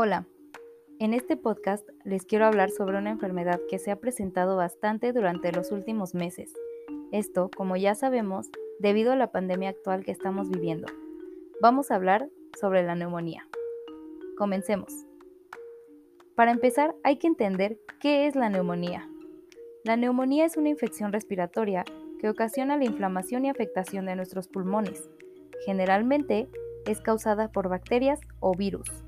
Hola, en este podcast les quiero hablar sobre una enfermedad que se ha presentado bastante durante los últimos meses. Esto, como ya sabemos, debido a la pandemia actual que estamos viviendo. Vamos a hablar sobre la neumonía. Comencemos. Para empezar, hay que entender qué es la neumonía. La neumonía es una infección respiratoria que ocasiona la inflamación y afectación de nuestros pulmones. Generalmente es causada por bacterias o virus.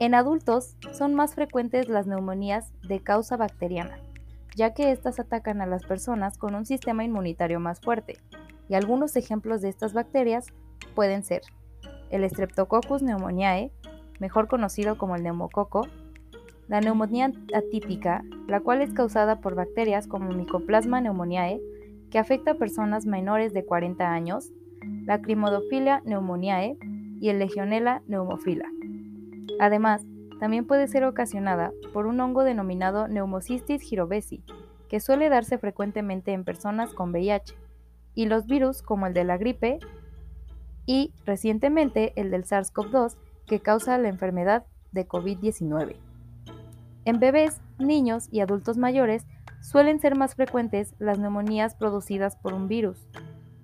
En adultos son más frecuentes las neumonías de causa bacteriana, ya que éstas atacan a las personas con un sistema inmunitario más fuerte, y algunos ejemplos de estas bacterias pueden ser el Streptococcus pneumoniae, mejor conocido como el neumococo, la neumonía atípica, la cual es causada por bacterias como Mycoplasma pneumoniae, que afecta a personas menores de 40 años, la Crimodophila pneumoniae y el Legionella pneumophila. Además, también puede ser ocasionada por un hongo denominado Pneumocystis jirovesi, que suele darse frecuentemente en personas con VIH, y los virus como el de la gripe y recientemente el del SARS-CoV-2 que causa la enfermedad de COVID-19. En bebés, niños y adultos mayores suelen ser más frecuentes las neumonías producidas por un virus.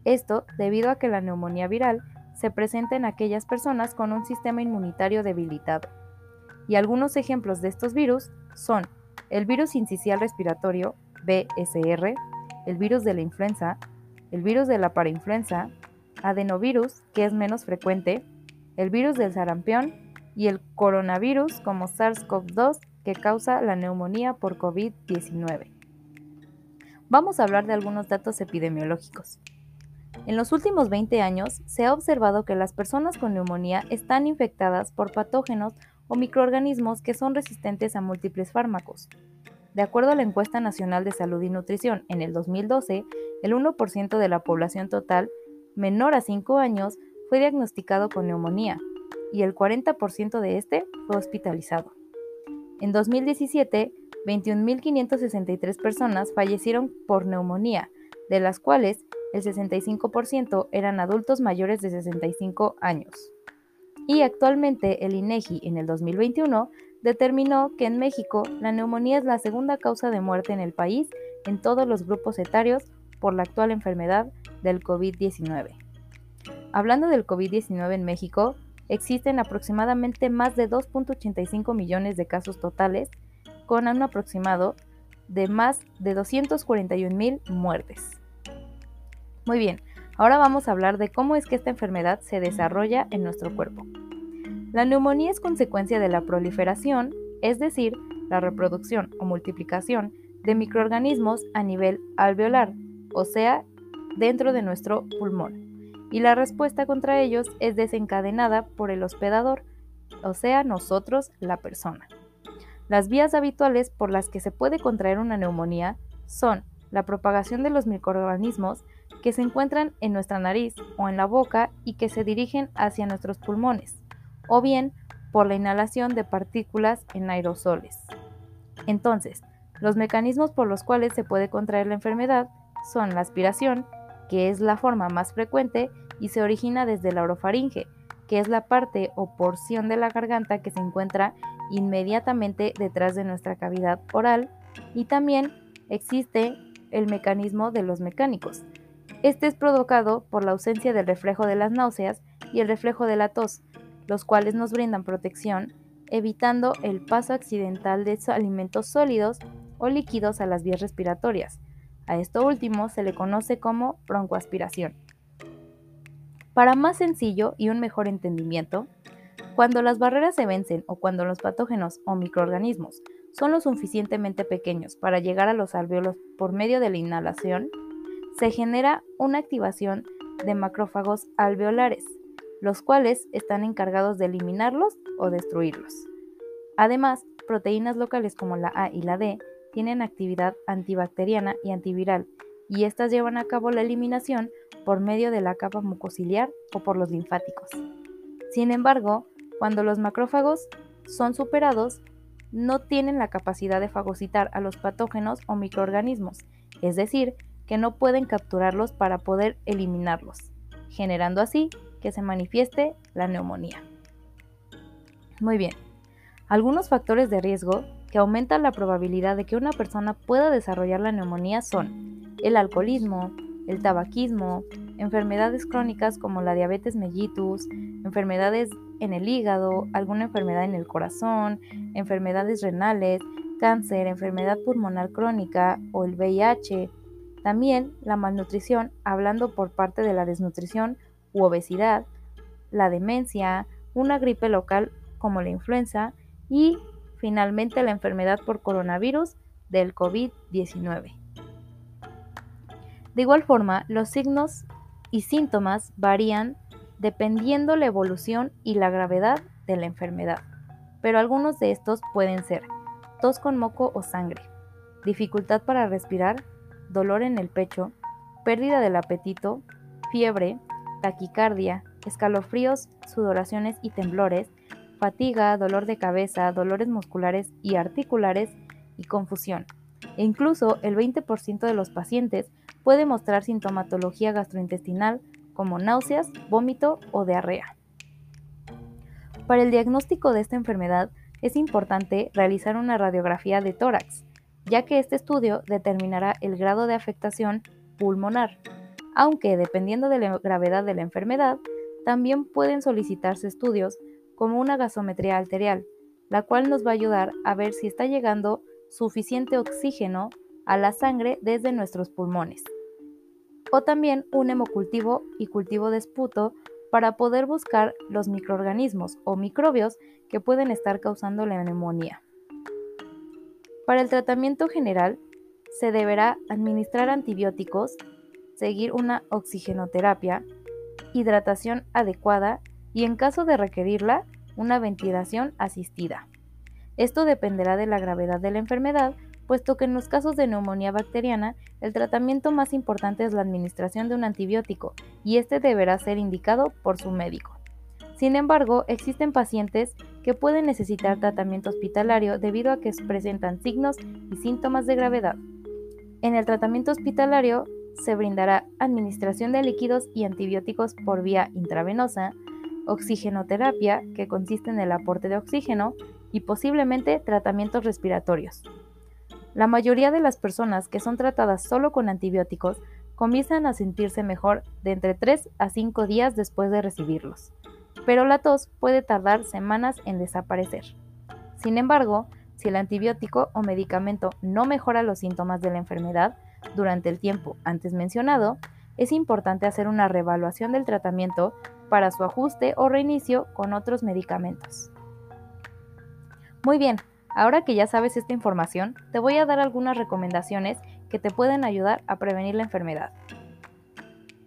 Esto debido a que la neumonía viral se presenta en aquellas personas con un sistema inmunitario debilitado. Y algunos ejemplos de estos virus son el virus incisional respiratorio, BSR, el virus de la influenza, el virus de la parainfluenza, adenovirus, que es menos frecuente, el virus del sarampión y el coronavirus como SARS-CoV-2 que causa la neumonía por COVID-19. Vamos a hablar de algunos datos epidemiológicos. En los últimos 20 años se ha observado que las personas con neumonía están infectadas por patógenos o microorganismos que son resistentes a múltiples fármacos. De acuerdo a la encuesta nacional de salud y nutrición en el 2012, el 1% de la población total menor a 5 años fue diagnosticado con neumonía y el 40% de este fue hospitalizado. En 2017, 21.563 personas fallecieron por neumonía, de las cuales el 65% eran adultos mayores de 65 años. Y actualmente el INEGI en el 2021 determinó que en México la neumonía es la segunda causa de muerte en el país en todos los grupos etarios por la actual enfermedad del COVID-19. Hablando del COVID-19 en México, existen aproximadamente más de 2.85 millones de casos totales, con un aproximado de más de 241 mil muertes. Muy bien, ahora vamos a hablar de cómo es que esta enfermedad se desarrolla en nuestro cuerpo. La neumonía es consecuencia de la proliferación, es decir, la reproducción o multiplicación de microorganismos a nivel alveolar, o sea, dentro de nuestro pulmón. Y la respuesta contra ellos es desencadenada por el hospedador, o sea, nosotros, la persona. Las vías habituales por las que se puede contraer una neumonía son la propagación de los microorganismos que se encuentran en nuestra nariz o en la boca y que se dirigen hacia nuestros pulmones, o bien por la inhalación de partículas en aerosoles. Entonces, los mecanismos por los cuales se puede contraer la enfermedad son la aspiración, que es la forma más frecuente y se origina desde la orofaringe, que es la parte o porción de la garganta que se encuentra inmediatamente detrás de nuestra cavidad oral, y también existe el mecanismo de los mecánicos, este es provocado por la ausencia del reflejo de las náuseas y el reflejo de la tos, los cuales nos brindan protección, evitando el paso accidental de alimentos sólidos o líquidos a las vías respiratorias. A esto último se le conoce como broncoaspiración. Para más sencillo y un mejor entendimiento, cuando las barreras se vencen o cuando los patógenos o microorganismos son lo suficientemente pequeños para llegar a los alveolos por medio de la inhalación, se genera una activación de macrófagos alveolares, los cuales están encargados de eliminarlos o destruirlos. Además, proteínas locales como la A y la D tienen actividad antibacteriana y antiviral, y estas llevan a cabo la eliminación por medio de la capa mucociliar o por los linfáticos. Sin embargo, cuando los macrófagos son superados, no tienen la capacidad de fagocitar a los patógenos o microorganismos, es decir, que no pueden capturarlos para poder eliminarlos, generando así que se manifieste la neumonía. Muy bien, Algunos factores de riesgo que aumentan la probabilidad de que una persona pueda desarrollar la neumonía son el alcoholismo, el tabaquismo, enfermedades crónicas como la diabetes mellitus, enfermedades en el hígado, alguna enfermedad en el corazón, enfermedades renales, cáncer, enfermedad pulmonar crónica o el VIH. También la malnutrición, hablando por parte de la desnutrición u obesidad, la demencia, una gripe local como la influenza y finalmente la enfermedad por coronavirus del COVID-19. De igual forma, los signos y síntomas varían dependiendo la evolución y la gravedad de la enfermedad, pero algunos de estos pueden ser tos con moco o sangre, dificultad para respirar, dolor en el pecho, pérdida del apetito, fiebre, taquicardia, escalofríos, sudoraciones y temblores, fatiga, dolor de cabeza, dolores musculares y articulares y confusión. E incluso el 20% de los pacientes puede mostrar sintomatología gastrointestinal como náuseas, vómito o diarrea. Para el diagnóstico de esta enfermedad es importante realizar una radiografía de tórax, ya que este estudio determinará el grado de afectación pulmonar, aunque dependiendo de la gravedad de la enfermedad, también pueden solicitarse estudios como una gasometría arterial, la cual nos va a ayudar a ver si está llegando suficiente oxígeno a la sangre desde nuestros pulmones. O también un hemocultivo y cultivo de esputo para poder buscar los microorganismos o microbios que pueden estar causando la neumonía. Para el tratamiento general, se deberá administrar antibióticos, seguir una oxigenoterapia, hidratación adecuada y en caso de requerirla, una ventilación asistida. Esto dependerá de la gravedad de la enfermedad, puesto que en los casos de neumonía bacteriana, el tratamiento más importante es la administración de un antibiótico y este deberá ser indicado por su médico. Sin embargo, existen pacientes que pueden necesitar tratamiento hospitalario debido a que presentan signos y síntomas de gravedad. En el tratamiento hospitalario se brindará administración de líquidos y antibióticos por vía intravenosa, oxigenoterapia, que consiste en el aporte de oxígeno, y posiblemente tratamientos respiratorios. La mayoría de las personas que son tratadas solo con antibióticos comienzan a sentirse mejor de entre 3 a 5 días después de recibirlos, pero la tos puede tardar semanas en desaparecer. Sin embargo, si el antibiótico o medicamento no mejora los síntomas de la enfermedad durante el tiempo antes mencionado, es importante hacer una reevaluación del tratamiento para su ajuste o reinicio con otros medicamentos. Muy bien, ahora que ya sabes esta información, te voy a dar algunas recomendaciones que te pueden ayudar a prevenir la enfermedad.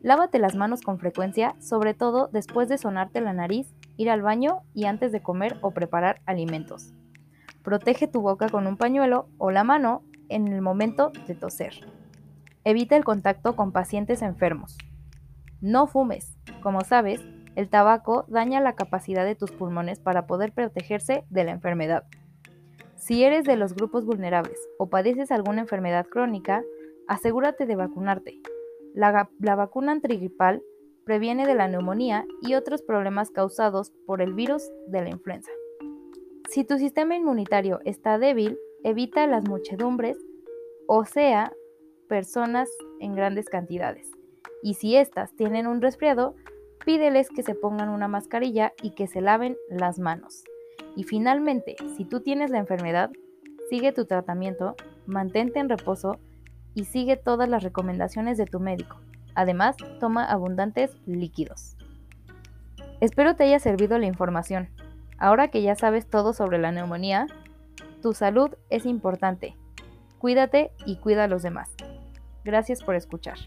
Lávate las manos con frecuencia, sobre todo después de sonarte la nariz, ir al baño y antes de comer o preparar alimentos. Protege tu boca con un pañuelo o la mano en el momento de toser. Evita el contacto con pacientes enfermos. No fumes. Como sabes, el tabaco daña la capacidad de tus pulmones para poder protegerse de la enfermedad. Si eres de los grupos vulnerables o padeces alguna enfermedad crónica, asegúrate de vacunarte. La, vacuna antigripal previene de la neumonía y otros problemas causados por el virus de la influenza. Si tu sistema inmunitario está débil, evita las muchedumbres, o sea, personas en grandes cantidades. Y si éstas tienen un resfriado, pídeles que se pongan una mascarilla y que se laven las manos. Y finalmente, si tú tienes la enfermedad, sigue tu tratamiento, mantente en reposo y sigue todas las recomendaciones de tu médico. Además, toma abundantes líquidos. Espero te haya servido la información. Ahora que ya sabes todo sobre la neumonía, tu salud es importante. Cuídate y cuida a los demás. Gracias por escuchar.